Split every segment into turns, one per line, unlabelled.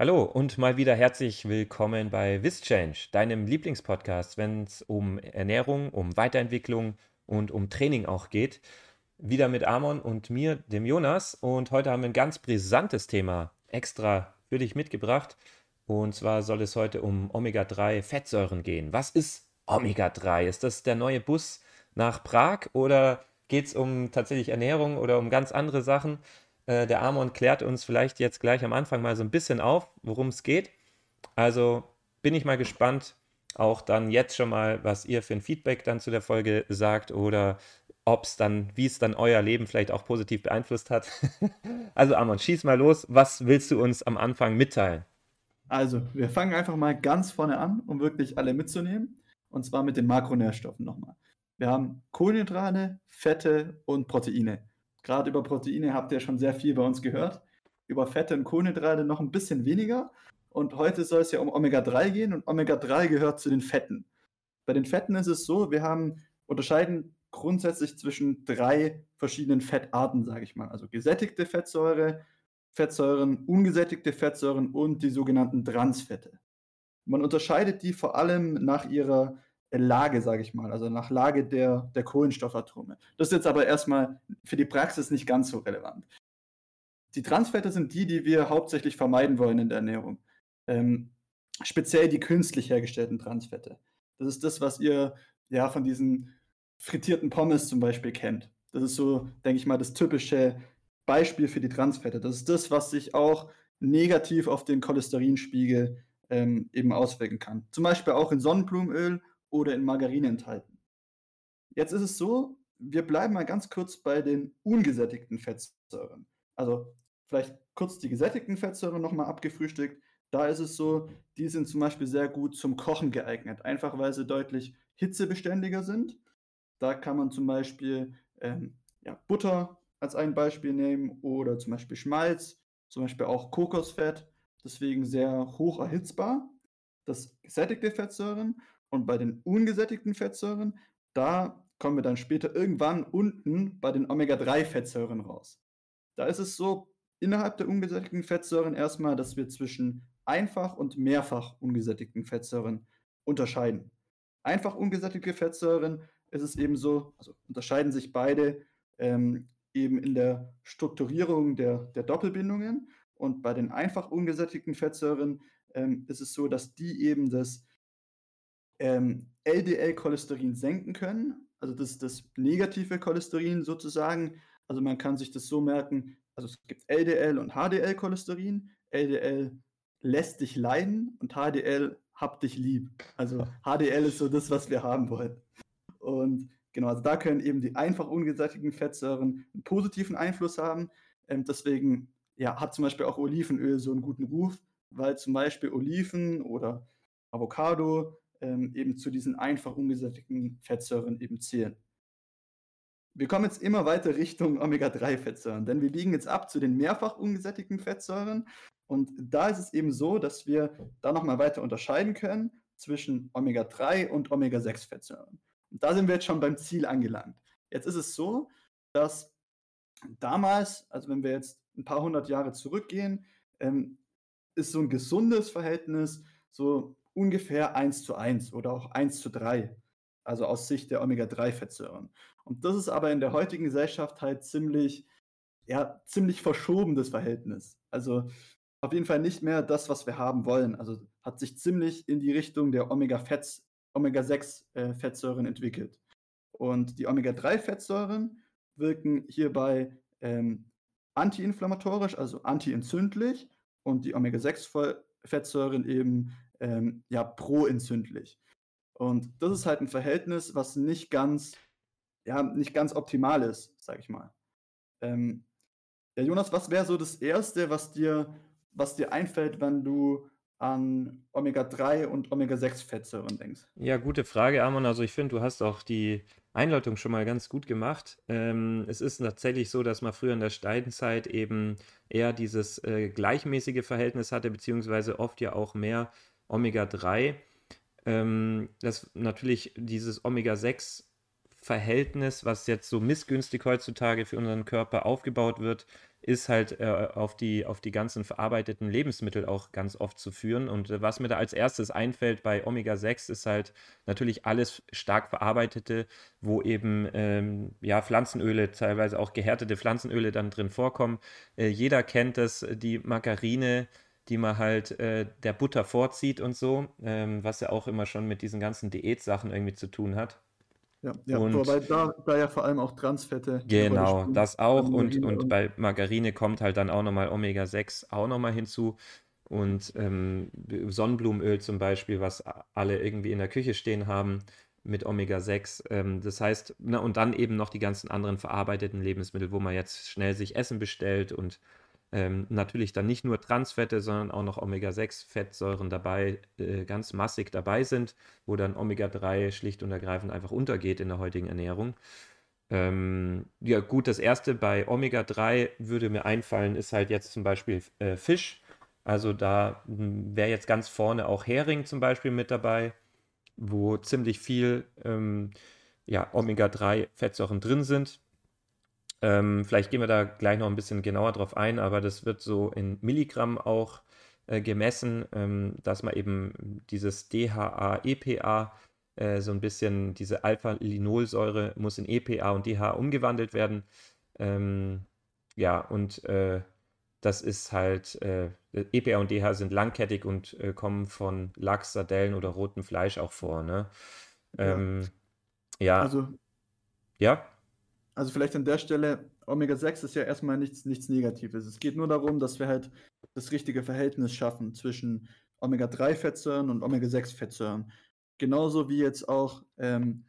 Hallo und mal wieder herzlich willkommen bei WisChange, deinem Lieblingspodcast, wenn es um Ernährung, um Weiterentwicklung und um Training auch geht. Wieder mit Amon und mir, dem Jonas. Und heute haben wir ein ganz brisantes Thema extra für dich mitgebracht. Und zwar soll es heute um Omega-3-Fettsäuren gehen. Was ist Omega-3? Ist das der neue Bus nach Prag oder geht es um tatsächlich Ernährung oder um ganz andere Sachen? Äh, der Amon klärt uns vielleicht jetzt gleich am Anfang mal so ein bisschen auf, worum es geht. Also bin ich mal gespannt, auch dann jetzt schon mal, was ihr für ein Feedback dann zu der Folge sagt oder ob es dann, wie es dann euer Leben vielleicht auch positiv beeinflusst hat. also Amon, schieß mal los. Was willst du uns am Anfang mitteilen?
Also, wir fangen einfach mal ganz vorne an, um wirklich alle mitzunehmen. Und zwar mit den Makronährstoffen nochmal. Wir haben Kohlenhydrate, Fette und Proteine. Gerade über Proteine habt ihr schon sehr viel bei uns gehört. Über Fette und Kohlenhydrate noch ein bisschen weniger. Und heute soll es ja um Omega-3 gehen und Omega-3 gehört zu den Fetten. Bei den Fetten ist es so, wir haben unterscheiden grundsätzlich zwischen drei verschiedenen Fettarten, sage ich mal. Also gesättigte Fettsäure, Fettsäuren, ungesättigte Fettsäuren und die sogenannten Transfette. Man unterscheidet die vor allem nach ihrer Lage, sage ich mal, also nach Lage der, der Kohlenstoffatome. Das ist jetzt aber erstmal für die Praxis nicht ganz so relevant. Die Transfette sind die, die wir hauptsächlich vermeiden wollen in der Ernährung. Ähm, speziell die künstlich hergestellten Transfette. Das ist das, was ihr ja von diesen frittierten Pommes zum Beispiel kennt. Das ist so, denke ich mal, das typische Beispiel für die Transfette. Das ist das, was sich auch negativ auf den Cholesterinspiegel ähm, eben auswirken kann. Zum Beispiel auch in Sonnenblumenöl oder in Margarine enthalten. Jetzt ist es so, wir bleiben mal ganz kurz bei den ungesättigten Fettsäuren. Also vielleicht kurz die gesättigten Fettsäuren nochmal abgefrühstückt. Da ist es so, die sind zum Beispiel sehr gut zum Kochen geeignet, einfach weil sie deutlich hitzebeständiger sind. Da kann man zum Beispiel ähm, ja, Butter als ein Beispiel nehmen oder zum Beispiel Schmalz, zum Beispiel auch Kokosfett, deswegen sehr hoch erhitzbar. Das gesättigte Fettsäuren und bei den ungesättigten Fettsäuren, da kommen wir dann später irgendwann unten bei den Omega-3-Fettsäuren raus. Da ist es so, innerhalb der ungesättigten Fettsäuren erstmal, dass wir zwischen einfach und mehrfach ungesättigten Fettsäuren unterscheiden. Einfach ungesättigte Fettsäuren ist es eben so, also unterscheiden sich beide ähm, eben in der Strukturierung der, der Doppelbindungen. Und bei den einfach ungesättigten Fettsäuren ähm, ist es so, dass die eben das ähm, LDL-Cholesterin senken können, also das, das negative Cholesterin sozusagen. Also man kann sich das so merken, also es gibt LDL und HDL-Cholesterin. LDL lässt dich leiden und HDL hab dich lieb. Also HDL ist so das, was wir haben wollen. Und genau, also da können eben die einfach ungesättigten Fettsäuren einen positiven Einfluss haben. Ähm, deswegen ja, hat zum Beispiel auch Olivenöl so einen guten Ruf, weil zum Beispiel Oliven oder Avocado ähm, eben zu diesen einfach ungesättigten Fettsäuren eben zählen. Wir kommen jetzt immer weiter Richtung Omega-3-Fettsäuren, denn wir biegen jetzt ab zu den mehrfach ungesättigten Fettsäuren. Und da ist es eben so, dass wir da nochmal weiter unterscheiden können zwischen Omega-3 und Omega-6-Fettsäuren. Und da sind wir jetzt schon beim Ziel angelangt. Jetzt ist es so, dass damals, also wenn wir jetzt ein paar hundert Jahre zurückgehen, ähm, ist so ein gesundes Verhältnis so ungefähr 1 zu 1 oder auch 1 zu 3, also aus Sicht der Omega-3-Fettsäuren. Und das ist aber in der heutigen Gesellschaft halt ziemlich, ja, ziemlich verschobenes Verhältnis. Also auf jeden Fall nicht mehr das, was wir haben wollen. Also hat sich ziemlich in die Richtung der Omega-6-Fettsäuren äh, entwickelt. Und die Omega-3-Fettsäuren wirken hierbei ähm, antiinflammatorisch, also antientzündlich, und die Omega-6-Fettsäuren eben ähm, ja, proentzündlich. Und das ist halt ein Verhältnis, was nicht ganz, ja, nicht ganz optimal ist, sag ich mal. Ähm, ja, Jonas, was wäre so das Erste, was dir, was dir einfällt, wenn du an Omega-3 und Omega-6-Fettsäuren denkst?
Ja, gute Frage, Arman. Also ich finde, du hast auch die Einleitung schon mal ganz gut gemacht. Ähm, es ist tatsächlich so, dass man früher in der Steinzeit eben eher dieses äh, gleichmäßige Verhältnis hatte, beziehungsweise oft ja auch mehr Omega-3. Ähm, das natürlich dieses Omega-6 Verhältnis, was jetzt so missgünstig heutzutage für unseren Körper aufgebaut wird, ist halt äh, auf, die, auf die ganzen verarbeiteten Lebensmittel auch ganz oft zu führen. Und äh, was mir da als erstes einfällt bei Omega-6 ist halt natürlich alles stark verarbeitete, wo eben ähm, ja, Pflanzenöle, teilweise auch gehärtete Pflanzenöle dann drin vorkommen. Äh, jeder kennt das, die Margarine, die man halt äh, der Butter vorzieht und so, ähm, was ja auch immer schon mit diesen ganzen Diätsachen irgendwie zu tun hat.
Ja, ja und wobei da, da ja vor allem auch Transfette.
Genau, das auch. Und, und, bei Margarine kommt halt dann auch nochmal Omega-6 auch nochmal hinzu. Und ähm, Sonnenblumenöl zum Beispiel, was alle irgendwie in der Küche stehen haben mit Omega-6. Ähm, das heißt, na, und dann eben noch die ganzen anderen verarbeiteten Lebensmittel, wo man jetzt schnell sich Essen bestellt und ähm, natürlich dann nicht nur Transfette, sondern auch noch Omega-6-Fettsäuren dabei, äh, ganz massig dabei sind, wo dann Omega-3 schlicht und ergreifend einfach untergeht in der heutigen Ernährung. Ähm, ja, gut, das erste bei Omega-3 würde mir einfallen, ist halt jetzt zum Beispiel äh, Fisch. Also da hm, wäre jetzt ganz vorne auch Hering zum Beispiel mit dabei, wo ziemlich viel ähm, ja, Omega-3-Fettsäuren drin sind. Ähm, vielleicht gehen wir da gleich noch ein bisschen genauer drauf ein, aber das wird so in Milligramm auch äh, gemessen, ähm, dass man eben dieses DHA, EPA, äh, so ein bisschen diese Alpha-Linolsäure muss in EPA und DHA umgewandelt werden. Ähm, ja, und äh, das ist halt, äh, EPA und DHA sind langkettig und äh, kommen von Lachs, Sardellen oder rotem Fleisch auch vor. Ne?
Ja.
Ähm, ja.
Also,
ja.
Also vielleicht an der Stelle, Omega-6 ist ja erstmal nichts, nichts Negatives. Es geht nur darum, dass wir halt das richtige Verhältnis schaffen zwischen Omega-3-Fettsäuren und Omega-6-Fettsäuren. Genauso wie jetzt auch ähm,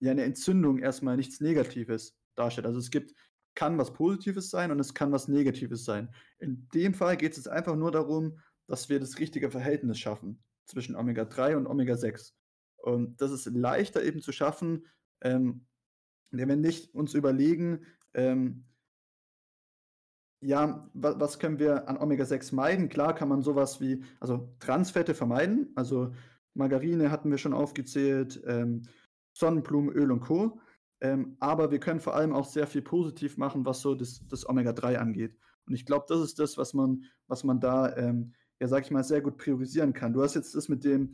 ja eine Entzündung erstmal nichts Negatives darstellt. Also es gibt, kann was Positives sein und es kann was Negatives sein. In dem Fall geht es einfach nur darum, dass wir das richtige Verhältnis schaffen zwischen Omega-3 und Omega-6. Und das ist leichter eben zu schaffen, ähm, wenn wir nicht uns überlegen, ähm, ja, was, was, können wir an Omega-6 meiden? Klar kann man sowas wie, also Transfette vermeiden, also Margarine hatten wir schon aufgezählt, ähm, Sonnenblumenöl und Co. Ähm, aber wir können vor allem auch sehr viel positiv machen, was so das, das Omega-3 angeht. Und ich glaube, das ist das, was man, was man da, ähm, ja, sag ich mal, sehr gut priorisieren kann. Du hast jetzt das mit dem,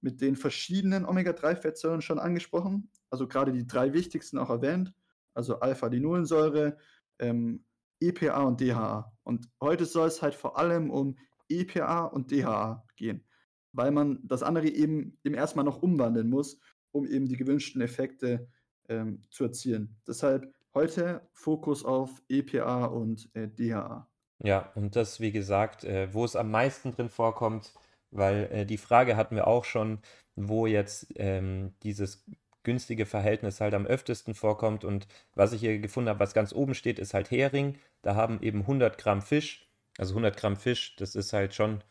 mit den verschiedenen Omega-3-Fettsäuren schon angesprochen. Also gerade die drei wichtigsten auch erwähnt. Also Alpha-Linolensäure, ähm, EPA und DHA. Und heute soll es halt vor allem um EPA und DHA gehen, weil man das andere eben, eben erstmal noch umwandeln muss, um eben die gewünschten Effekte ähm, zu erzielen. Deshalb heute Fokus auf EPA und äh, DHA.
Ja, und das, wie gesagt, äh, wo es am meisten drin vorkommt, weil äh, die Frage hatten wir auch schon, wo jetzt ähm, dieses günstige Verhältnis halt am öftesten vorkommt. Und was ich hier gefunden habe, was ganz oben steht, ist halt Hering. Da haben eben 100 Gramm Fisch, also 100 Gramm Fisch, das ist halt schon,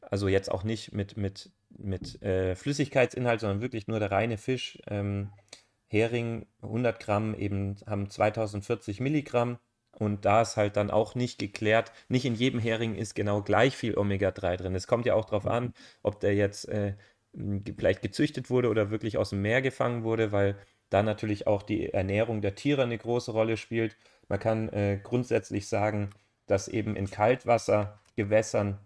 also jetzt auch nicht mit, mit, mit äh, Flüssigkeitsinhalt, sondern wirklich nur der reine Fisch. Ähm, Hering 100 Gramm eben haben 2040 Milligramm. Und da ist halt dann auch nicht geklärt, nicht in jedem Hering ist genau gleich viel Omega-3 drin. Es kommt ja auch darauf an, ob der jetzt äh, vielleicht gezüchtet wurde oder wirklich aus dem Meer gefangen wurde, weil da natürlich auch die Ernährung der Tiere eine große Rolle spielt. Man kann äh, grundsätzlich sagen, dass eben in Kaltwassergewässern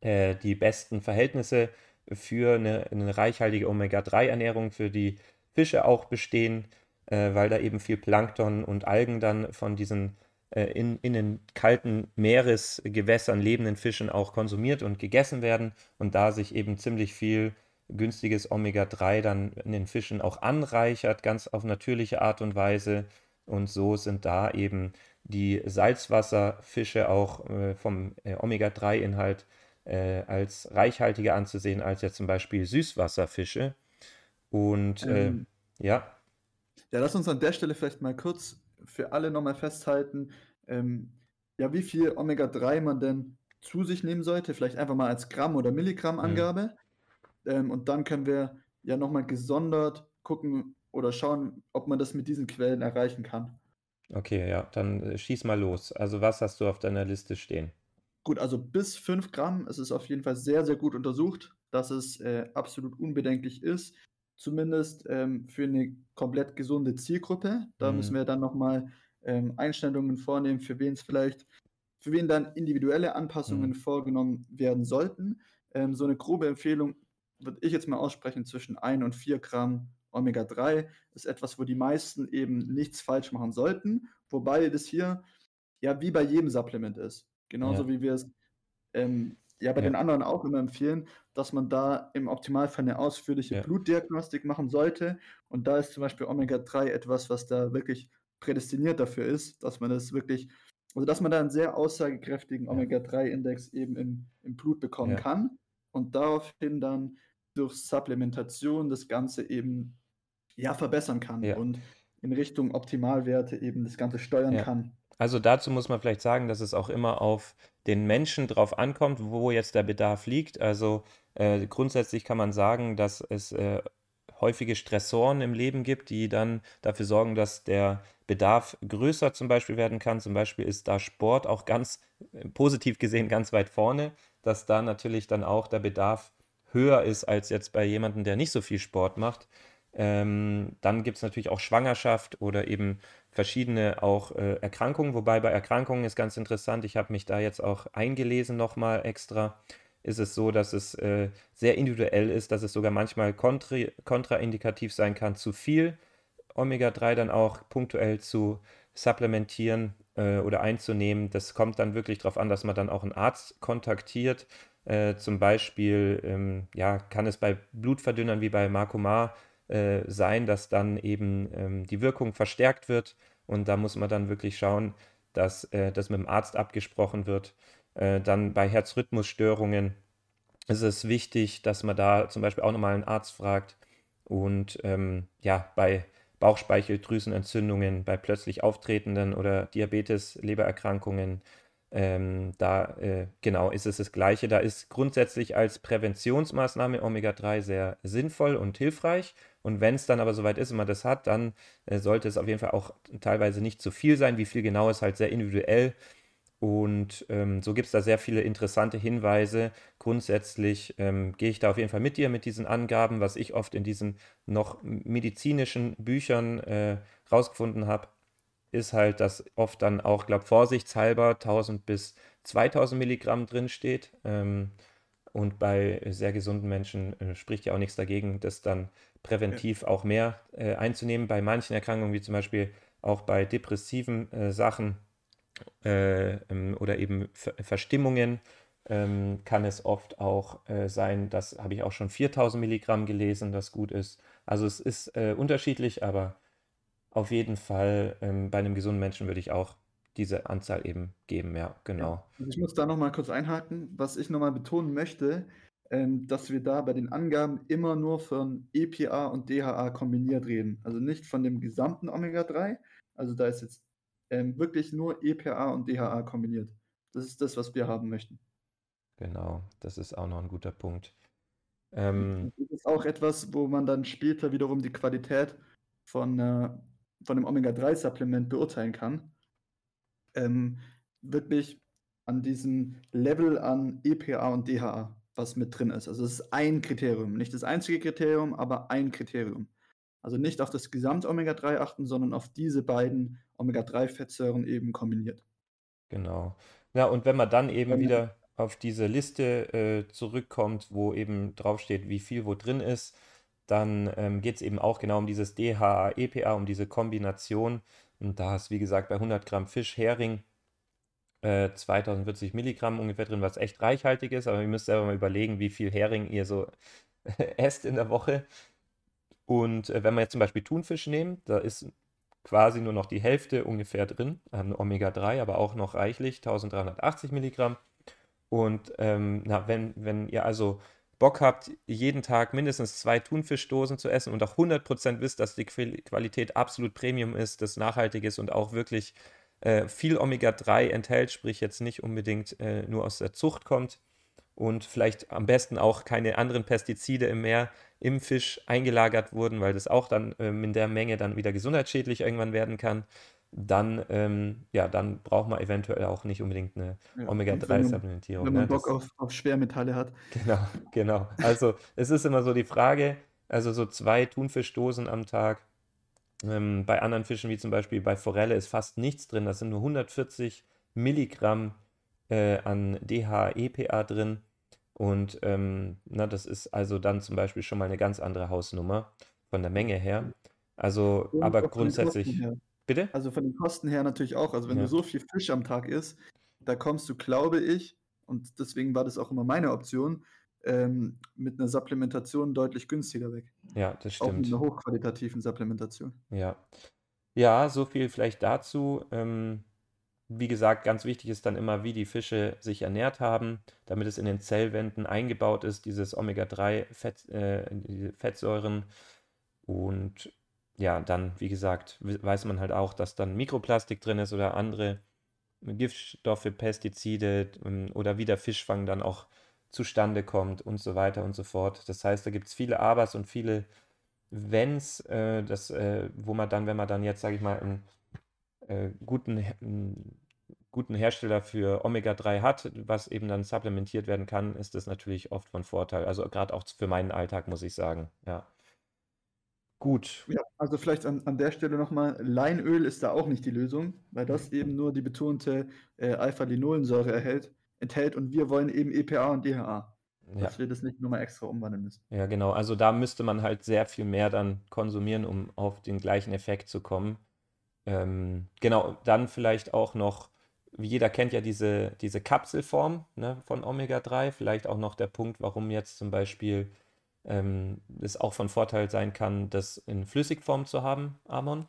äh, die besten Verhältnisse für eine, eine reichhaltige Omega-3-Ernährung für die Fische auch bestehen, äh, weil da eben viel Plankton und Algen dann von diesen äh, in, in den kalten Meeresgewässern lebenden Fischen auch konsumiert und gegessen werden und da sich eben ziemlich viel günstiges Omega-3 dann in den Fischen auch anreichert, ganz auf natürliche Art und Weise. Und so sind da eben die Salzwasserfische auch äh, vom äh, Omega-3-Inhalt äh, als reichhaltiger anzusehen als ja zum Beispiel Süßwasserfische. Und äh, ähm, ja.
Ja, lass uns an der Stelle vielleicht mal kurz für alle nochmal festhalten, ähm, ja, wie viel Omega-3 man denn zu sich nehmen sollte. Vielleicht einfach mal als Gramm- oder Milligramm-Angabe. Ähm, und dann können wir ja nochmal gesondert gucken oder schauen, ob man das mit diesen Quellen erreichen kann.
Okay, ja, dann äh, schieß mal los. Also was hast du auf deiner Liste stehen?
Gut, also bis 5 Gramm. Es ist auf jeden Fall sehr, sehr gut untersucht, dass es äh, absolut unbedenklich ist. Zumindest ähm, für eine komplett gesunde Zielgruppe. Da mhm. müssen wir dann nochmal ähm, Einstellungen vornehmen, für wen es vielleicht für wen dann individuelle Anpassungen mhm. vorgenommen werden sollten. Ähm, so eine grobe Empfehlung würde ich jetzt mal aussprechen zwischen 1 und 4 Gramm Omega-3 ist etwas, wo die meisten eben nichts falsch machen sollten, wobei das hier ja wie bei jedem Supplement ist. Genauso ja. wie wir es ähm, ja bei ja. den anderen auch immer empfehlen, dass man da im Optimalfall eine ausführliche ja. Blutdiagnostik machen sollte. Und da ist zum Beispiel Omega-3 etwas, was da wirklich prädestiniert dafür ist, dass man das wirklich, also dass man da einen sehr aussagekräftigen Omega-3-Index eben im, im Blut bekommen kann und daraufhin dann durch Supplementation das Ganze eben ja verbessern kann
Ja.
und in Richtung Optimalwerte eben das Ganze steuern
Ja.
kann.
Also dazu muss man vielleicht sagen, dass es auch immer auf den Menschen drauf ankommt, wo jetzt der Bedarf liegt. Also äh, grundsätzlich kann man sagen, dass es äh, häufige Stressoren im Leben gibt, die dann dafür sorgen, dass der Bedarf größer zum Beispiel werden kann. Zum Beispiel ist da Sport auch ganz äh, positiv gesehen ganz weit vorne, dass da natürlich dann auch der Bedarf höher ist als jetzt bei jemandem, der nicht so viel Sport macht. Ähm, dann gibt es natürlich auch Schwangerschaft oder eben verschiedene auch äh, Erkrankungen, wobei bei Erkrankungen ist ganz interessant, ich habe mich da jetzt auch eingelesen nochmal extra, ist es so, dass es äh, sehr individuell ist, dass es sogar manchmal kontra kontraindikativ sein kann, zu viel Omega-3 dann auch punktuell zu supplementieren äh, oder einzunehmen. Das kommt dann wirklich darauf an, dass man dann auch einen Arzt kontaktiert. Äh, zum Beispiel ähm, ja, kann es bei Blutverdünnern wie bei Marcomar äh, sein, dass dann eben ähm, die Wirkung verstärkt wird. Und da muss man dann wirklich schauen, dass äh, das mit dem Arzt abgesprochen wird. Äh, dann bei Herzrhythmusstörungen ist es wichtig, dass man da zum Beispiel auch nochmal einen Arzt fragt. Und ähm, ja, bei Bauchspeicheldrüsenentzündungen, bei plötzlich auftretenden oder Diabetes, Lebererkrankungen, ähm, da äh, genau ist es das Gleiche. Da ist grundsätzlich als Präventionsmaßnahme Omega-3 sehr sinnvoll und hilfreich. Und wenn es dann aber soweit ist und man das hat, dann äh, sollte es auf jeden Fall auch teilweise nicht zu viel sein. Wie viel genau ist halt sehr individuell. Und ähm, so gibt es da sehr viele interessante Hinweise. Grundsätzlich ähm, gehe ich da auf jeden Fall mit dir mit diesen Angaben, was ich oft in diesen noch medizinischen Büchern äh, rausgefunden habe, ist halt, dass oft dann auch, glaube vorsichtshalber 1000 bis 2000 Milligramm drin steht. Ähm, und bei sehr gesunden Menschen äh, spricht ja auch nichts dagegen, das dann präventiv auch mehr äh, einzunehmen. Bei manchen Erkrankungen, wie zum Beispiel auch bei depressiven äh, Sachen äh, ähm, oder eben Ver Verstimmungen, ähm, kann es oft auch äh, sein, das habe ich auch schon 4000 Milligramm gelesen, das gut ist. Also es ist äh, unterschiedlich, aber auf jeden Fall ähm, bei einem gesunden Menschen würde ich auch diese Anzahl eben geben, ja, genau.
Ich muss da nochmal kurz einhaken. Was ich nochmal betonen möchte, ähm, dass wir da bei den Angaben immer nur von EPA und DHA kombiniert reden. Also nicht von dem gesamten Omega-3. Also da ist jetzt ähm, wirklich nur EPA und DHA kombiniert. Das ist das, was wir haben möchten.
Genau, das ist auch noch ein guter Punkt.
Ähm, das ist auch etwas, wo man dann später wiederum die Qualität von, äh, von einem Omega-3-Supplement beurteilen kann. Ähm, wirklich an diesem Level an EPA und DHA was mit drin ist. Also es ist ein Kriterium, nicht das einzige Kriterium, aber ein Kriterium. Also nicht auf das Gesamt-Omega-3 achten, sondern auf diese beiden Omega-3-Fettsäuren eben kombiniert.
Genau. Ja, und wenn man dann eben ja. wieder auf diese Liste äh, zurückkommt, wo eben draufsteht, wie viel wo drin ist, dann ähm, geht es eben auch genau um dieses DHA, EPA, um diese Kombination. Und da ist, wie gesagt, bei 100 Gramm Fisch, Hering äh, 2040 Milligramm ungefähr drin, was echt reichhaltig ist. Aber ihr müsst selber mal überlegen, wie viel Hering ihr so esst in der Woche. Und äh, wenn wir jetzt zum Beispiel Thunfisch nehmen, da ist quasi nur noch die Hälfte ungefähr drin an Omega-3, aber auch noch reichlich, 1380 Milligramm. Und ähm, na, wenn, wenn ihr also Bock habt, jeden Tag mindestens zwei Thunfischdosen zu essen und auch 100% wisst, dass die Qualität absolut Premium ist, das nachhaltig ist und auch wirklich äh, viel Omega-3 enthält, sprich jetzt nicht unbedingt äh, nur aus der Zucht kommt und vielleicht am besten auch keine anderen Pestizide im Meer im Fisch eingelagert wurden, weil das auch dann ähm, in der Menge dann wieder gesundheitsschädlich irgendwann werden kann, dann, ähm, ja, dann braucht man eventuell auch nicht unbedingt eine ja, Omega-3-Supplementierung.
Wenn man ne? Bock auf, auf Schwermetalle hat.
Genau, genau. Also es ist immer so die Frage, also so zwei Thunfischdosen am Tag ähm, bei anderen Fischen, wie zum Beispiel bei Forelle, ist fast nichts drin. Das sind nur 140 Milligramm äh, an DHEPA drin. Und ähm, na, das ist also dann zum Beispiel schon mal eine ganz andere Hausnummer von der Menge her. Also,
Und
aber grundsätzlich, bitte?
Also von den Kosten her natürlich auch. Also wenn du
Ja,
so viel Fisch am Tag isst, da kommst du, glaube ich, und deswegen war das auch immer meine Option, ähm, mit einer Supplementation deutlich günstiger weg.
ja, das
Auch mit
stimmt.
einer hochqualitativen Supplementation.
Ja. Ja, so viel vielleicht dazu. Ähm, wie gesagt, ganz wichtig ist dann immer, wie die Fische sich ernährt haben, damit es in den Zellwänden eingebaut ist, dieses Omega-3-Fett, äh, die Fettsäuren. Und ja, dann, wie gesagt, we- weiß man halt auch, dass dann Mikroplastik drin ist oder andere Giftstoffe, Pestizide ähm, oder wie der Fischfang dann auch zustande kommt und so weiter und so fort. Das heißt, da gibt es viele Abers und viele Wenns, äh, das, äh, wo man dann, wenn man dann jetzt, sage ich mal, einen äh, guten, einen guten Hersteller für Omega-3 hat, was eben dann supplementiert werden kann, ist das natürlich oft von Vorteil. Also gerade auch für meinen Alltag, muss ich sagen. Ja. Gut.
Ja, also vielleicht an, an der Stelle nochmal, Leinöl ist da auch nicht die Lösung, weil das eben nur die betonte äh, Alpha-Linolensäure erhält, enthält und wir wollen eben EPA und DHA,
Ja.
dass wir das nicht nochmal extra umwandeln müssen.
Ja, genau. Also da müsste man halt sehr viel mehr dann konsumieren, um auf den gleichen Effekt zu kommen. Ähm, genau, dann vielleicht auch noch, wie jeder kennt ja diese, diese Kapselform, ne, von Omega-3. Vielleicht auch noch der Punkt, warum jetzt zum Beispiel ähm, es auch von Vorteil sein kann, das in Flüssigform zu haben, Amon.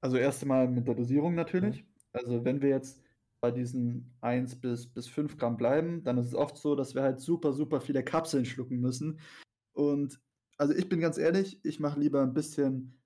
Also erst einmal mit der Dosierung
Mhm.
natürlich. Also wenn wir jetzt bei diesen 1 bis, bis 5 Gramm bleiben, dann ist es oft so, dass wir halt super, super viele Kapseln schlucken müssen. Und also ich bin ganz ehrlich, ich mache lieber ein bisschen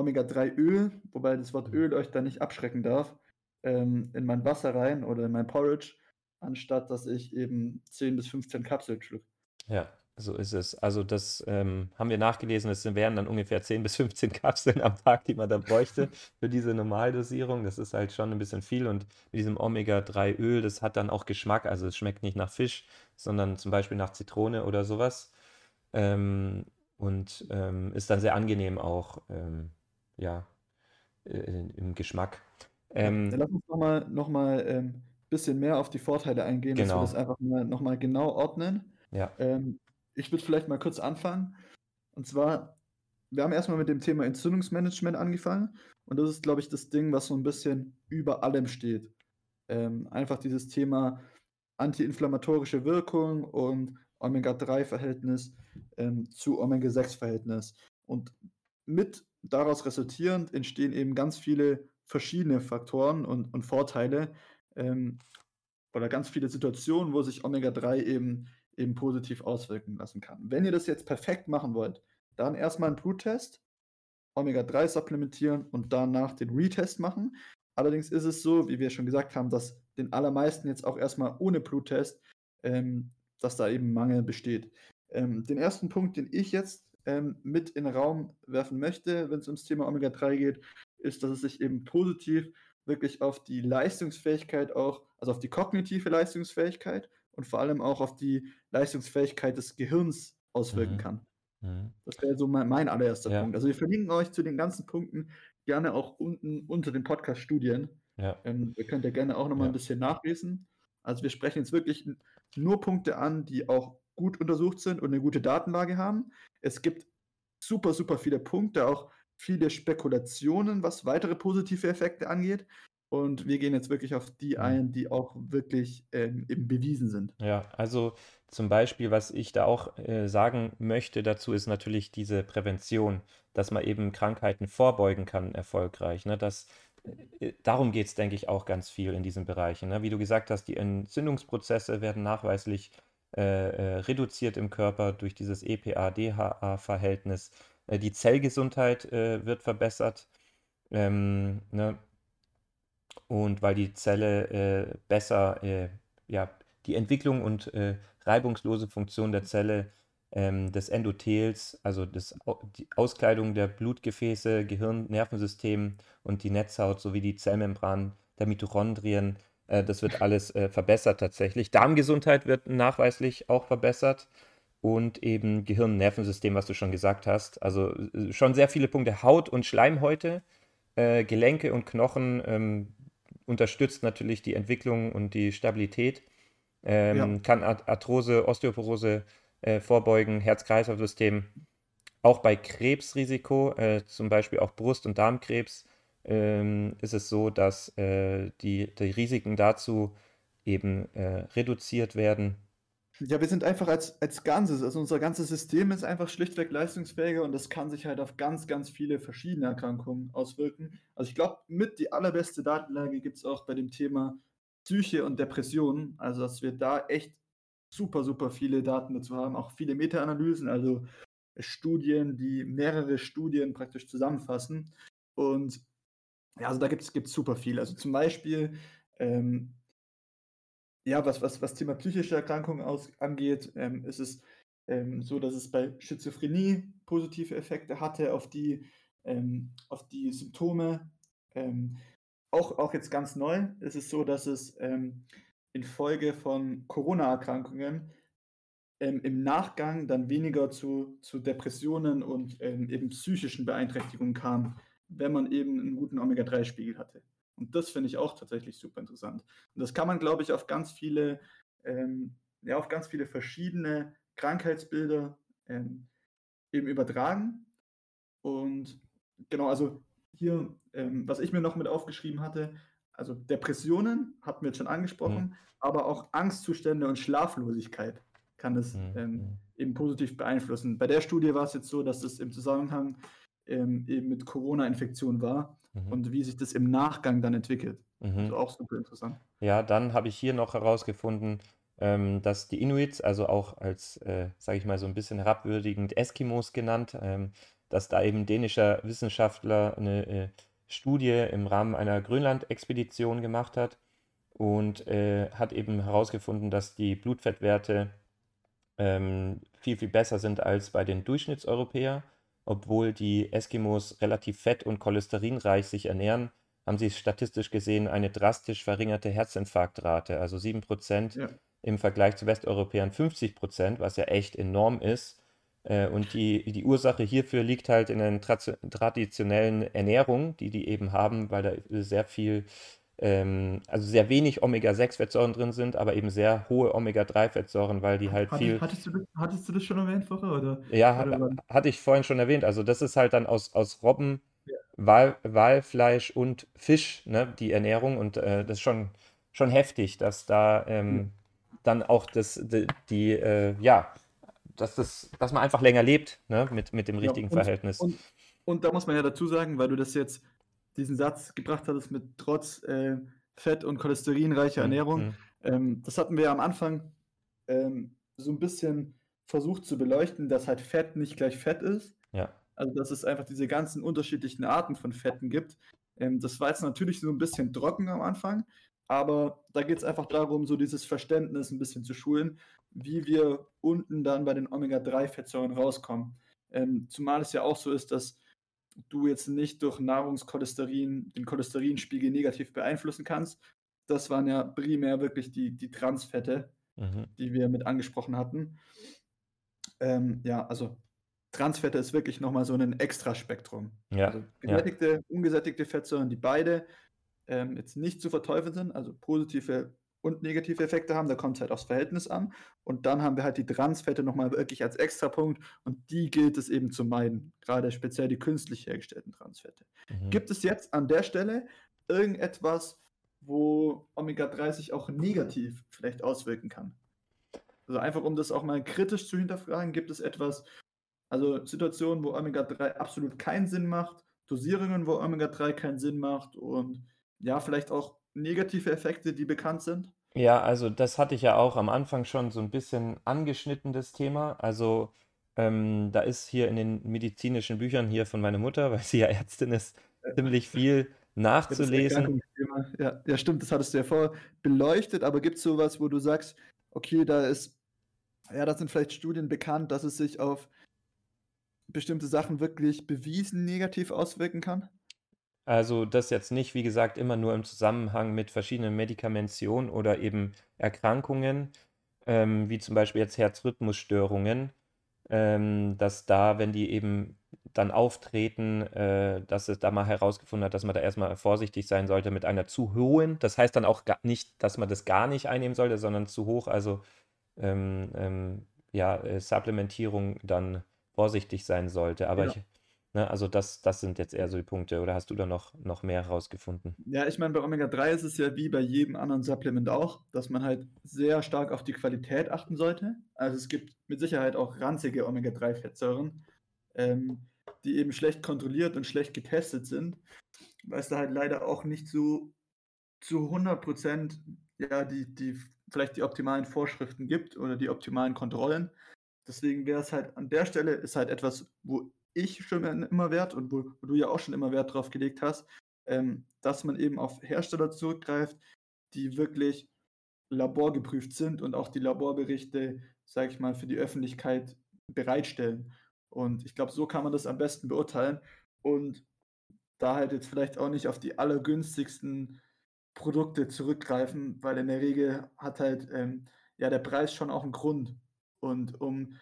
Omega-3-Öl, wobei das Wort
Mhm.
Öl euch da nicht abschrecken darf, ähm, in mein Wasser rein oder in mein Porridge, anstatt dass ich eben 10 bis 15 Kapseln schlucke.
Ja, so ist es. Also das ähm, haben wir nachgelesen, es wären dann ungefähr 10 bis 15 Kapseln am Tag, die man da bräuchte für diese Normaldosierung. Das ist halt schon ein bisschen viel und mit diesem Omega-3-Öl, das hat dann auch Geschmack. Also es schmeckt nicht nach Fisch, sondern zum Beispiel nach Zitrone oder sowas. Ähm, und ähm, ist dann sehr angenehm auch, ähm, ja, äh, im Geschmack. Ähm,
dann lass uns nochmal noch mal, ähm, bisschen mehr auf die Vorteile eingehen, dass wir das
genau,
einfach mal nochmal genau ordnen.
ja.
Ähm, ich würde vielleicht mal kurz anfangen. Und zwar, wir haben erstmal mit dem Thema Entzündungsmanagement angefangen. Und das ist, glaube ich, das Ding, was so ein bisschen über allem steht. Ähm, einfach dieses Thema antiinflammatorische Wirkung und Omega-3-Verhältnis ähm, zu Omega-6-Verhältnis. Und mit daraus resultierend entstehen eben ganz viele verschiedene Faktoren und, und Vorteile ähm, oder ganz viele Situationen, wo sich Omega-3 eben, eben positiv auswirken lassen kann. Wenn ihr das jetzt perfekt machen wollt, dann erstmal einen Bluttest, Omega-3 supplementieren und danach den Retest machen. Allerdings ist es so, wie wir schon gesagt haben, dass den allermeisten jetzt auch erstmal ohne Bluttest, ähm, dass da eben Mangel besteht. Ähm, den ersten Punkt, den ich jetzt ähm, mit in den Raum werfen möchte, wenn es ums Thema Omega-3 geht, ist, dass es sich eben positiv wirklich auf die Leistungsfähigkeit auch, also auf die kognitive Leistungsfähigkeit und vor allem auch auf die Leistungsfähigkeit des Gehirns auswirken
Mhm.
kann.
Mhm.
Das wäre so mein, mein allererster
Ja,
Punkt. Also wir verlinken euch zu den ganzen Punkten gerne auch unten unter dem Podcast Studien.
ja,
Ähm, ihr könnt ja gerne auch nochmal ein
ja.
bisschen nachlesen. Also wir sprechen jetzt wirklich nur Punkte an, die auch gut untersucht sind und eine gute Datenlage haben. Es gibt super, super viele Punkte, auch viele Spekulationen, was weitere positive Effekte angeht. Und wir gehen jetzt wirklich auf die
Mhm.
ein, die auch wirklich ähm, eben bewiesen sind.
Ja, also zum Beispiel, was ich da auch äh, sagen möchte dazu, ist natürlich diese Prävention, dass man eben Krankheiten vorbeugen kann erfolgreich. Ne? Das, äh, darum geht es, denke ich, auch ganz viel in diesen Bereichen. Ne? Wie du gesagt hast, die Entzündungsprozesse werden nachweislich äh, äh, reduziert im Körper durch dieses EPA-DHA-Verhältnis. Äh, die Zellgesundheit äh, wird verbessert. Ähm, ne? Und weil die Zelle besser, ja, die Entwicklung und reibungslose Funktion der Zelle ähm, des Endothels, also Au- die Auskleidung der Blutgefäße, Gehirn, Nervensystem und die Netzhaut sowie die Zellmembran der Mitochondrien, das wird alles äh, verbessert tatsächlich. Darmgesundheit wird nachweislich auch verbessert und eben Gehirn, Nervensystem, was du schon gesagt hast. Also äh, schon sehr viele Punkte. Haut und Schleimhäute, äh, Gelenke und Knochen ähm, unterstützt natürlich die Entwicklung und die Stabilität, ähm, ja. kann Arthrose, Osteoporose äh, vorbeugen, Herz-Kreislauf-System. Auch bei Krebsrisiko, äh, zum Beispiel auch Brust- und Darmkrebs, ähm, ist es so, dass äh, die, die Risiken dazu eben äh, reduziert werden.
Ja, wir sind einfach als, als Ganzes, also unser ganzes System ist einfach schlichtweg leistungsfähiger und das kann sich halt auf ganz, ganz viele verschiedene Erkrankungen auswirken. Also ich glaube, mit die allerbeste Datenlage gibt es auch bei dem Thema Psyche und Depressionen. Also dass wir da echt super, super viele Daten dazu haben, auch viele Meta-Analysen, also Studien, die mehrere Studien praktisch zusammenfassen. Und ja, also da gibt es super viel. Also zum Beispiel, ähm, ja, was, was, was Thema psychische Erkrankungen aus, angeht, ähm, ist es ähm, so, dass es bei Schizophrenie positive Effekte hatte auf die, ähm, auf die Symptome. Ähm, auch, auch jetzt ganz neu ist es so, dass es ähm, infolge von Corona-Erkrankungen im Nachgang dann weniger zu, zu Depressionen und eben psychischen Beeinträchtigungen kam, wenn man eben einen guten Omega-3-Spiegel hatte. Und das finde ich auch tatsächlich super interessant. Und das kann man, glaube ich, auf ganz viele, ähm, ja, auf ganz viele verschiedene Krankheitsbilder ähm, eben übertragen. Und genau, also hier, ähm, was ich mir noch mit aufgeschrieben hatte, also Depressionen hatten wir jetzt schon angesprochen, mhm. aber auch Angstzustände und Schlaflosigkeit kann es mhm. ähm, mhm. eben positiv beeinflussen. Bei der Studie war es jetzt so, dass es im Zusammenhang ähm, eben mit Corona-Infektion war mhm. und wie sich das im Nachgang dann entwickelt. Mhm. Also auch super interessant.
Ja, dann habe ich hier noch herausgefunden, ähm, dass die Inuits, also auch als, äh, sage ich mal, so ein bisschen herabwürdigend Eskimos genannt, ähm, dass da eben dänischer Wissenschaftler eine äh, Studie im Rahmen einer Grönland-Expedition gemacht hat und äh, hat eben herausgefunden, dass die Blutfettwerte ähm, viel, viel besser sind als bei den Durchschnittseuropäern. Obwohl die Eskimos relativ fett- und cholesterinreich sich ernähren, haben sie statistisch gesehen eine drastisch verringerte Herzinfarktrate, also 7% ja. im Vergleich zu Westeuropäern 50%, was ja echt enorm ist. Äh, und die, die Ursache hierfür liegt halt in der traditionellen Ernährung, die die eben haben, weil da sehr viel ähm, also sehr wenig Omega-6-Fettsäuren drin sind, aber eben sehr hohe Omega-3-Fettsäuren, weil die halt
Hatte,
viel.
Hattest du, das, hattest du das schon erwähnt vorher? Oder,
ja, oder hatte ich vorhin schon erwähnt. Also, das ist halt dann aus, aus Robben, ja. Wal, Walfleisch und Fisch, ne, die Ernährung. Und äh, das ist schon, schon heftig, dass da ähm, ja. dann auch das, die, die äh, ja, dass, das, dass man einfach länger lebt ne, mit, mit dem richtigen ja, und, Verhältnis.
Und, und da muss man ja dazu sagen, weil du das jetzt diesen Satz gebracht hattest mit trotz äh, Fett- und Cholesterinreicher mhm. Ernährung. Mhm. Ähm, das hatten wir ja am Anfang ähm, so ein bisschen versucht zu beleuchten, dass halt Fett nicht gleich Fett ist.
Ja.
Also dass es einfach diese ganzen unterschiedlichen Arten von Fetten gibt. Ähm, das war jetzt natürlich so ein bisschen trocken am Anfang, aber da geht es einfach darum, so dieses Verständnis ein bisschen zu schulen, wie wir unten dann bei den Omega-3-Fettsäuren rauskommen. Ähm, zumal es ja auch so ist, dass du jetzt nicht durch Nahrungskolesterin den Cholesterinspiegel negativ beeinflussen kannst. Das waren ja primär wirklich die, die Transfette, mhm. die wir mit angesprochen hatten. Ähm, ja, also Transfette ist wirklich nochmal so ein Extraspektrum.
Ja,
also gesättigte, ja. ungesättigte Fettsäuren, die beide ähm, jetzt nicht zu verteufeln sind, also positive und negative Effekte haben. Da kommt es halt aufs Verhältnis an. Und dann haben wir halt die Transfette nochmal wirklich als Extrapunkt und die gilt es eben zu meiden. Gerade speziell die künstlich hergestellten Transfette. Mhm. Gibt es jetzt an der Stelle irgendetwas, wo Omega-3 sich auch negativ vielleicht auswirken kann? Also einfach um das auch mal kritisch zu hinterfragen, gibt es etwas, also Situationen, wo Omega-3 absolut keinen Sinn macht, Dosierungen, wo Omega-3 keinen Sinn macht und ja, vielleicht auch negative Effekte, die bekannt sind?
Ja, also das hatte ich ja auch am Anfang schon so ein bisschen angeschnitten, das Thema. Also ähm, da ist hier in den medizinischen Büchern hier von meiner Mutter, weil sie ja Ärztin ist, ziemlich viel nachzulesen.
Ja, ja, stimmt, das hattest du ja vorher beleuchtet, aber gibt es sowas, wo du sagst, okay, da ist, ja, da sind vielleicht Studien bekannt, dass es sich auf bestimmte Sachen wirklich bewiesen negativ auswirken kann?
Also das jetzt nicht, wie gesagt, immer nur im Zusammenhang mit verschiedenen Medikamentionen oder eben Erkrankungen, ähm, wie zum Beispiel jetzt Herzrhythmusstörungen, ähm, dass da, wenn die eben dann auftreten, äh, dass es da mal herausgefunden hat, dass man da erstmal vorsichtig sein sollte mit einer zu hohen. Das heißt dann auch nicht, dass man das gar nicht einnehmen sollte, sondern zu hoch, also ähm, ähm, ja, äh, Supplementierung dann vorsichtig sein sollte. Aber
Ja.
ich, ne, also das, das sind jetzt eher so die Punkte. Oder hast du da noch, noch mehr herausgefunden?
Ja, ich meine, bei Omega-3 ist es ja wie bei jedem anderen Supplement auch, dass man halt sehr stark auf die Qualität achten sollte. Also es gibt mit Sicherheit auch ranzige Omega-3-Fettsäuren, ähm, die eben schlecht kontrolliert und schlecht getestet sind, weil es da halt leider auch nicht so zu 100 Prozent ja, die, die vielleicht die optimalen Vorschriften gibt oder die optimalen Kontrollen. Deswegen wäre es halt an der Stelle ist halt etwas, wo ich schon immer Wert und wo, wo du ja auch schon immer Wert drauf gelegt hast, ähm, dass man eben auf Hersteller zurückgreift, die wirklich laborgeprüft sind und auch die Laborberichte, sage ich mal, für die Öffentlichkeit bereitstellen. Und ich glaube, so kann man das am besten beurteilen und da halt jetzt vielleicht auch nicht auf die allergünstigsten Produkte zurückgreifen, weil in der Regel hat halt ähm, ja der Preis schon auch einen Grund. Und um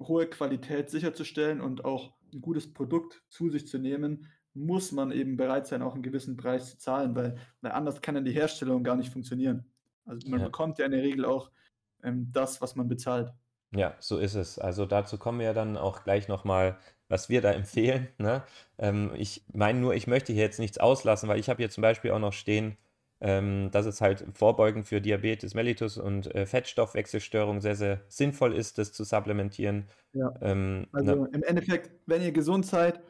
hohe Qualität sicherzustellen und auch ein gutes Produkt zu sich zu nehmen, muss man eben bereit sein, auch einen gewissen Preis zu zahlen, weil, weil anders kann dann die Herstellung gar nicht funktionieren. Also man
Ja.
bekommt ja in der Regel auch ähm, das, was man bezahlt.
Ja, so ist es. Also dazu kommen wir ja dann auch gleich nochmal, was wir da empfehlen. Ne? Ähm, ich meine nur, ich möchte hier jetzt nichts auslassen, weil ich habe hier zum Beispiel auch noch stehen, ähm, dass es halt vorbeugend für Diabetes mellitus und äh, Fettstoffwechselstörungen sehr, sehr sinnvoll ist, das zu supplementieren.
Ja.
Ähm,
Also
ne?
im Endeffekt, wenn ihr gesund seid,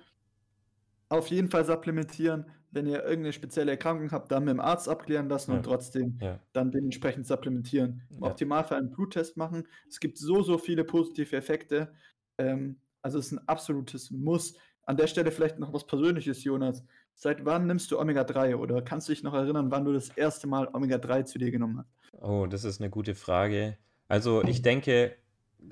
auf jeden Fall supplementieren. Wenn ihr irgendeine spezielle Erkrankung habt, dann mit dem Arzt abklären lassen
Ja.
und trotzdem
Ja.
dann dementsprechend supplementieren. Im. Optimalfall einen Bluttest machen. Es gibt so, so viele positive Effekte. Ähm, also es ist ein absolutes Muss. An der Stelle vielleicht noch was Persönliches, Jonas. Seit wann nimmst du Omega-3 oder kannst du dich noch erinnern, wann du das erste Mal Omega-3 zu dir genommen hast?
Oh, das ist eine gute Frage. Also ich denke,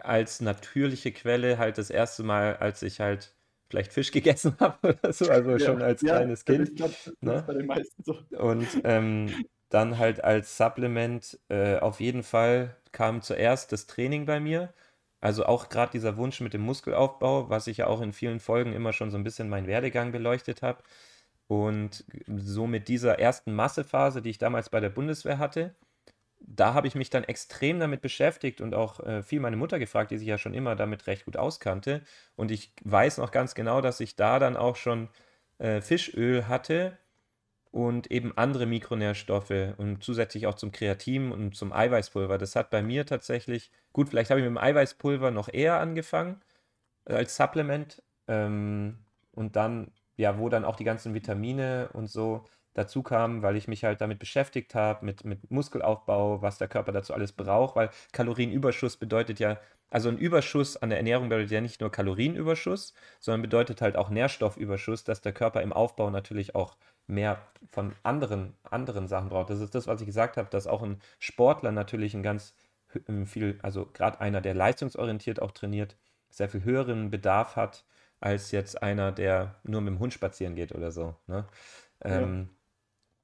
als natürliche Quelle halt das erste Mal, als ich halt vielleicht Fisch gegessen habe oder so, also schon als
ja,
kleines
also
Kind.
Das
ne?
bei den meisten so.
Und ähm, dann halt als Supplement äh, auf jeden Fall kam zuerst das Training bei mir. Also auch gerade dieser Wunsch mit dem Muskelaufbau, was ich ja auch in vielen Folgen immer schon so ein bisschen meinen Werdegang beleuchtet habe. Und so mit dieser ersten Massephase, die ich damals bei der Bundeswehr hatte, da habe ich mich dann extrem damit beschäftigt und auch äh, viel meine Mutter gefragt, die sich ja schon immer damit recht gut auskannte. Und ich weiß noch ganz genau, dass ich da dann auch schon äh, Fischöl hatte und eben andere Mikronährstoffe und zusätzlich auch zum Kreatin und zum Eiweißpulver. Das hat bei mir tatsächlich, gut, vielleicht habe ich mit dem Eiweißpulver noch eher angefangen äh, als Supplement ähm, und dann, ja, wo dann auch die ganzen Vitamine und so dazu kamen, weil ich mich halt damit beschäftigt habe, mit, mit Muskelaufbau, was der Körper dazu alles braucht, weil Kalorienüberschuss bedeutet ja, also ein Überschuss an der Ernährung bedeutet ja nicht nur Kalorienüberschuss, sondern bedeutet halt auch Nährstoffüberschuss, dass der Körper im Aufbau natürlich auch mehr von anderen, anderen Sachen braucht. Das ist das, was ich gesagt habe, dass auch ein Sportler natürlich ein ganz hö- viel, also gerade einer, der leistungsorientiert auch trainiert, sehr viel höheren Bedarf hat, als jetzt einer, der nur mit dem Hund spazieren geht oder so. Ne?
Ja.
Ähm,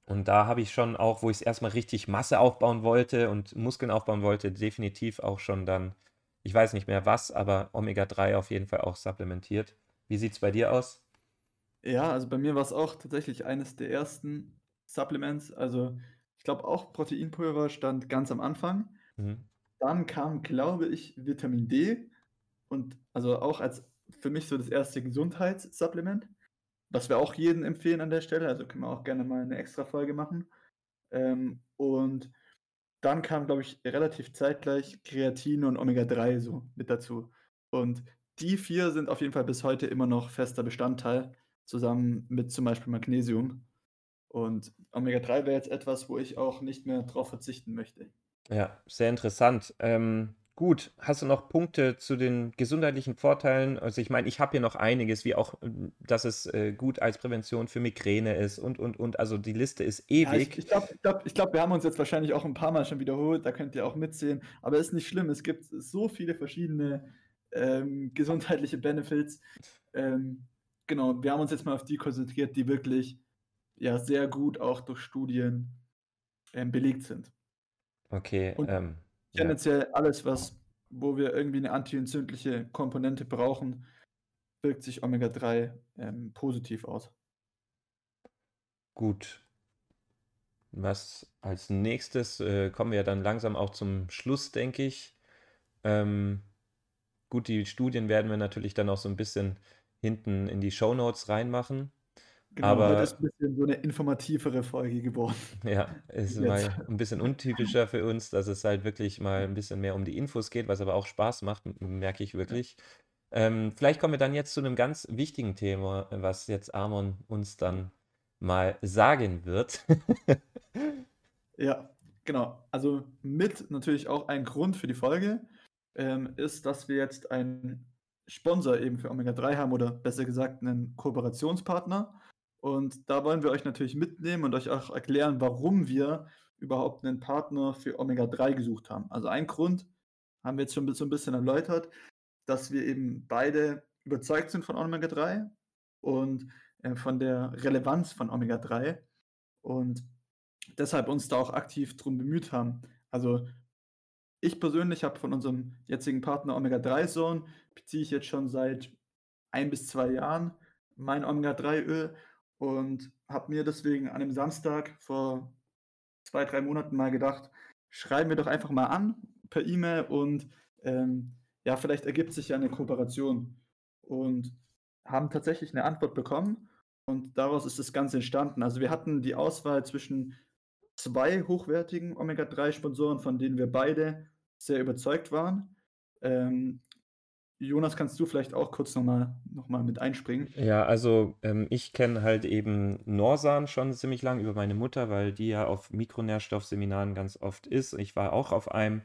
und da habe ich schon auch, wo ich es erstmal richtig Masse aufbauen wollte und Muskeln aufbauen wollte, definitiv auch schon dann, ich weiß nicht mehr was, aber Omega-3 auf jeden Fall auch supplementiert. Wie sieht es bei dir aus?
Ja, also bei mir war es auch tatsächlich eines der ersten Supplements. Also ich glaube auch Proteinpulver stand ganz am Anfang.
Mhm.
Dann kam, glaube ich, Vitamin D und also auch als für mich so das erste Gesundheitssupplement, was wir auch jedem empfehlen an der Stelle. Also können wir auch gerne mal eine extra Folge machen. Ähm, und dann kam, glaube ich, relativ zeitgleich Kreatin und Omega-3 so mit dazu. Und die vier sind auf jeden Fall bis heute immer noch fester Bestandteil, zusammen mit zum Beispiel Magnesium. Und Omega-3 wäre jetzt etwas, wo ich auch nicht mehr drauf verzichten möchte.
Ja, sehr interessant. Ähm, gut, hast du noch Punkte zu den gesundheitlichen Vorteilen? Also ich meine, ich habe hier noch einiges, wie auch, ähm, dass es äh, gut als Prävention für Migräne ist und, und, und. Also die Liste ist
Ja, ich,
ewig.
ich glaube, glaub, glaub, wir haben uns jetzt wahrscheinlich auch ein paar Mal schon wiederholt, da könnt ihr auch mitsehen. Aber ist nicht schlimm, es gibt so viele verschiedene ähm, gesundheitliche Benefits. Ähm, genau, wir haben uns jetzt mal auf die konzentriert, die wirklich ja, sehr gut auch durch Studien ähm, belegt sind.
Okay,
Und
ähm.
Tendenziell alles, was, wo wir irgendwie eine antientzündliche Komponente brauchen, wirkt sich Omega-3 ähm, positiv aus.
Gut. Was als nächstes äh, kommen wir dann langsam auch zum Schluss, denke ich. Ähm, gut, die Studien werden wir natürlich dann auch so ein bisschen hinten in die Show Notes reinmachen.
Genau,
Aber
heute ist ein bisschen so eine informativere Folge geworden.
Ja, ist
Jetzt.
mal ein bisschen untypischer für uns, dass es halt wirklich mal ein bisschen mehr um die Infos geht, was aber auch Spaß macht, merke ich wirklich. Ähm, vielleicht kommen wir dann jetzt zu einem ganz wichtigen Thema, was jetzt Amon uns dann mal sagen wird.
Ja, genau. Also mit natürlich auch ein Grund für die Folge ähm, ist, dass wir jetzt einen Sponsor eben für Omega-3 haben oder besser gesagt einen Kooperationspartner. Und da wollen wir euch natürlich mitnehmen und euch auch erklären, warum wir überhaupt einen Partner für Omega-3 gesucht haben. Also ein Grund haben wir jetzt schon so ein bisschen erläutert, dass wir eben beide überzeugt sind von Omega-3 und äh, von der Relevanz von Omega-3 und deshalb uns da auch aktiv drum bemüht haben. Also ich persönlich habe von unserem jetzigen Partner Omega-3 Zone, beziehe ich jetzt schon seit ein bis zwei Jahren mein Omega-3-Öl und habe mir deswegen an einem Samstag vor zwei, drei Monaten mal gedacht, schreiben wir doch einfach mal an per E-Mail und ähm, ja, vielleicht ergibt sich ja eine Kooperation. Und haben tatsächlich eine Antwort bekommen und daraus ist das Ganze entstanden. Also wir hatten die Auswahl zwischen zwei hochwertigen Omega-3-Sponsoren, von denen wir beide sehr überzeugt waren. Ähm, Jonas, kannst du vielleicht auch kurz nochmal noch mal mit einspringen?
Ja, also ähm, ich kenne halt eben Norsan schon ziemlich lang über meine Mutter, weil die ja auf Mikronährstoffseminaren ganz oft ist. Ich war auch auf einem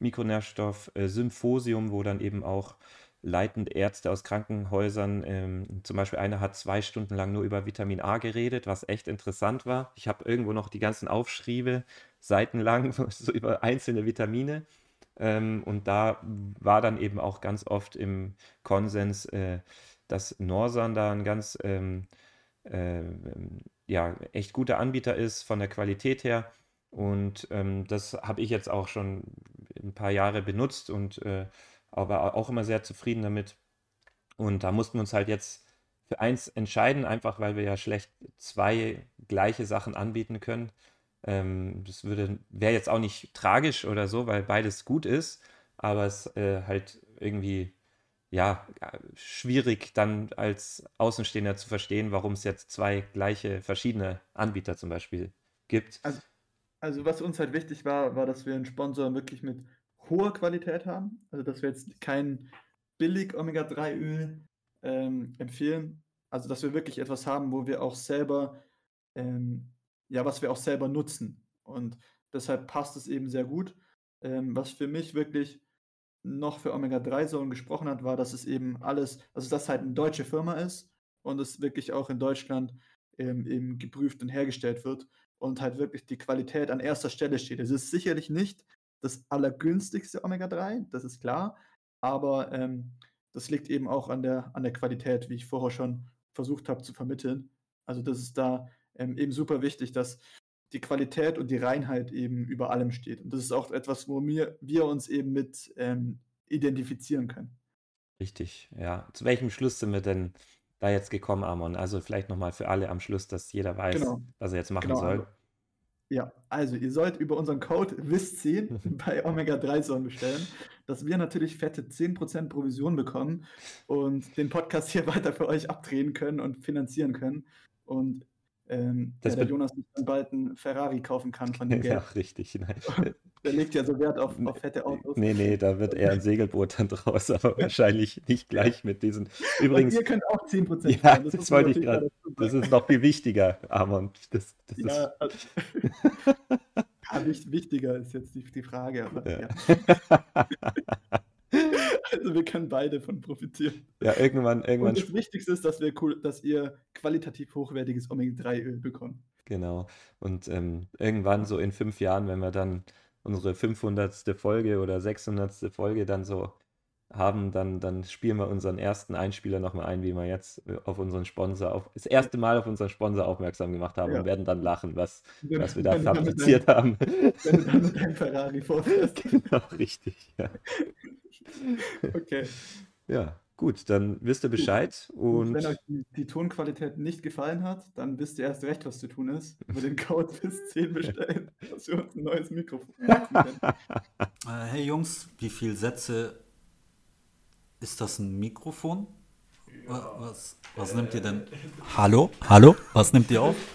Mikronährstoff-Symposium, wo dann eben auch leitende Ärzte aus Krankenhäusern, ähm, zum Beispiel einer hat zwei Stunden lang nur über Vitamin A geredet, was echt interessant war. Ich habe irgendwo noch die ganzen Aufschriebe seitenlang so über einzelne Vitamine. Ähm, und da war dann eben auch ganz oft im Konsens, äh, dass Norsan da ein ganz ähm, äh, ja, echt guter Anbieter ist von der Qualität her. Und ähm, das habe ich jetzt auch schon ein paar Jahre benutzt und äh, aber auch immer sehr zufrieden damit. Und da mussten wir uns halt jetzt für eins entscheiden, einfach weil wir ja schlecht zwei gleiche Sachen anbieten können. Ähm, das würde, wäre jetzt auch nicht tragisch oder so, weil beides gut ist, aber es äh, halt irgendwie, ja, schwierig dann als Außenstehender zu verstehen, warum es jetzt zwei gleiche verschiedene Anbieter zum Beispiel gibt.
Also, also was uns halt wichtig war, war, dass wir einen Sponsor wirklich mit hoher Qualität haben. Also dass wir jetzt kein billig Omega-3-Öl ähm, empfehlen. Also dass wir wirklich etwas haben, wo wir auch selber, ähm, ja, was wir auch selber nutzen. Und deshalb passt es eben sehr gut. Ähm, was für mich wirklich noch für Omega-3-Säuren gesprochen hat, war, dass es eben alles, also dass es halt eine deutsche Firma ist und es wirklich auch in Deutschland ähm, eben geprüft und hergestellt wird und halt wirklich die Qualität an erster Stelle steht. Es ist sicherlich nicht das allergünstigste Omega-3, das ist klar, aber ähm, das liegt eben auch an der, an der Qualität, wie ich vorher schon versucht habe zu vermitteln. Also das ist da ähm, eben super wichtig, dass die Qualität und die Reinheit eben über allem steht. Und das ist auch etwas, wo wir, wir uns eben mit ähm, identifizieren können.
Richtig, ja. Zu welchem Schluss sind wir denn da jetzt gekommen, Amon? Also vielleicht nochmal für alle am Schluss, dass jeder weiß,
Genau,
was er jetzt machen
genau.
soll.
Ja, also ihr sollt über unseren Code WIS10 bei Omega-3-Säuren bestellen, dass wir natürlich fette 10% Provision bekommen und den Podcast hier weiter für euch abdrehen können und finanzieren können. Und ähm,
Das
ja, der Jonas sich dann bald einen Ferrari kaufen kann von dem
Ja,
Geld.
richtig. Nein.
Der legt ja so Wert auf, auf fette Autos.
Nee, nee, da wird eher ein Segelboot dann draus, aber wahrscheinlich nicht gleich mit diesen.
Und
Übrigens,
ihr könnt auch 10%
ja, das
man
wollte ich gerade. Das ist noch viel wichtiger, Amon. Das, das ist.
Ja, also, ja, wich- wichtiger ist jetzt die, die Frage. Aber,
Ja.
ja. Also wir können beide von profitieren.
Ja, irgendwann,
Und
irgendwann,
das Wichtigste ist, dass, wir cool, dass ihr qualitativ hochwertiges Omega-3-Öl bekommt.
genau. Und ähm, irgendwann so in fünf Jahren, wenn wir dann unsere 500. Folge oder 600. Folge dann so haben, dann, dann spielen wir unseren ersten Einspieler nochmal ein, wie wir jetzt äh, auf unseren Sponsor, auf, das erste Mal auf unseren Sponsor aufmerksam gemacht haben
ja.
und werden dann lachen, was,
wenn,
was wir da fabriziert dein, haben.
Wenn du dann mit Ferrari vorfährst.
Genau, richtig, ja.
okay.
Ja, gut, dann wisst ihr Bescheid. Und,
und wenn euch die, die, Tonqualität nicht gefallen hat, dann wisst ihr erst recht, was zu tun ist. Mit dem Code bis 10 bestellen, dass wir uns ein neues Mikrofon machen können.
Äh, hey Jungs, wie viele Sätze ist das ein Mikrofon? Ja. Was, was, nimmt ihr denn? Hallo? Hallo? Was nimmt ihr auf?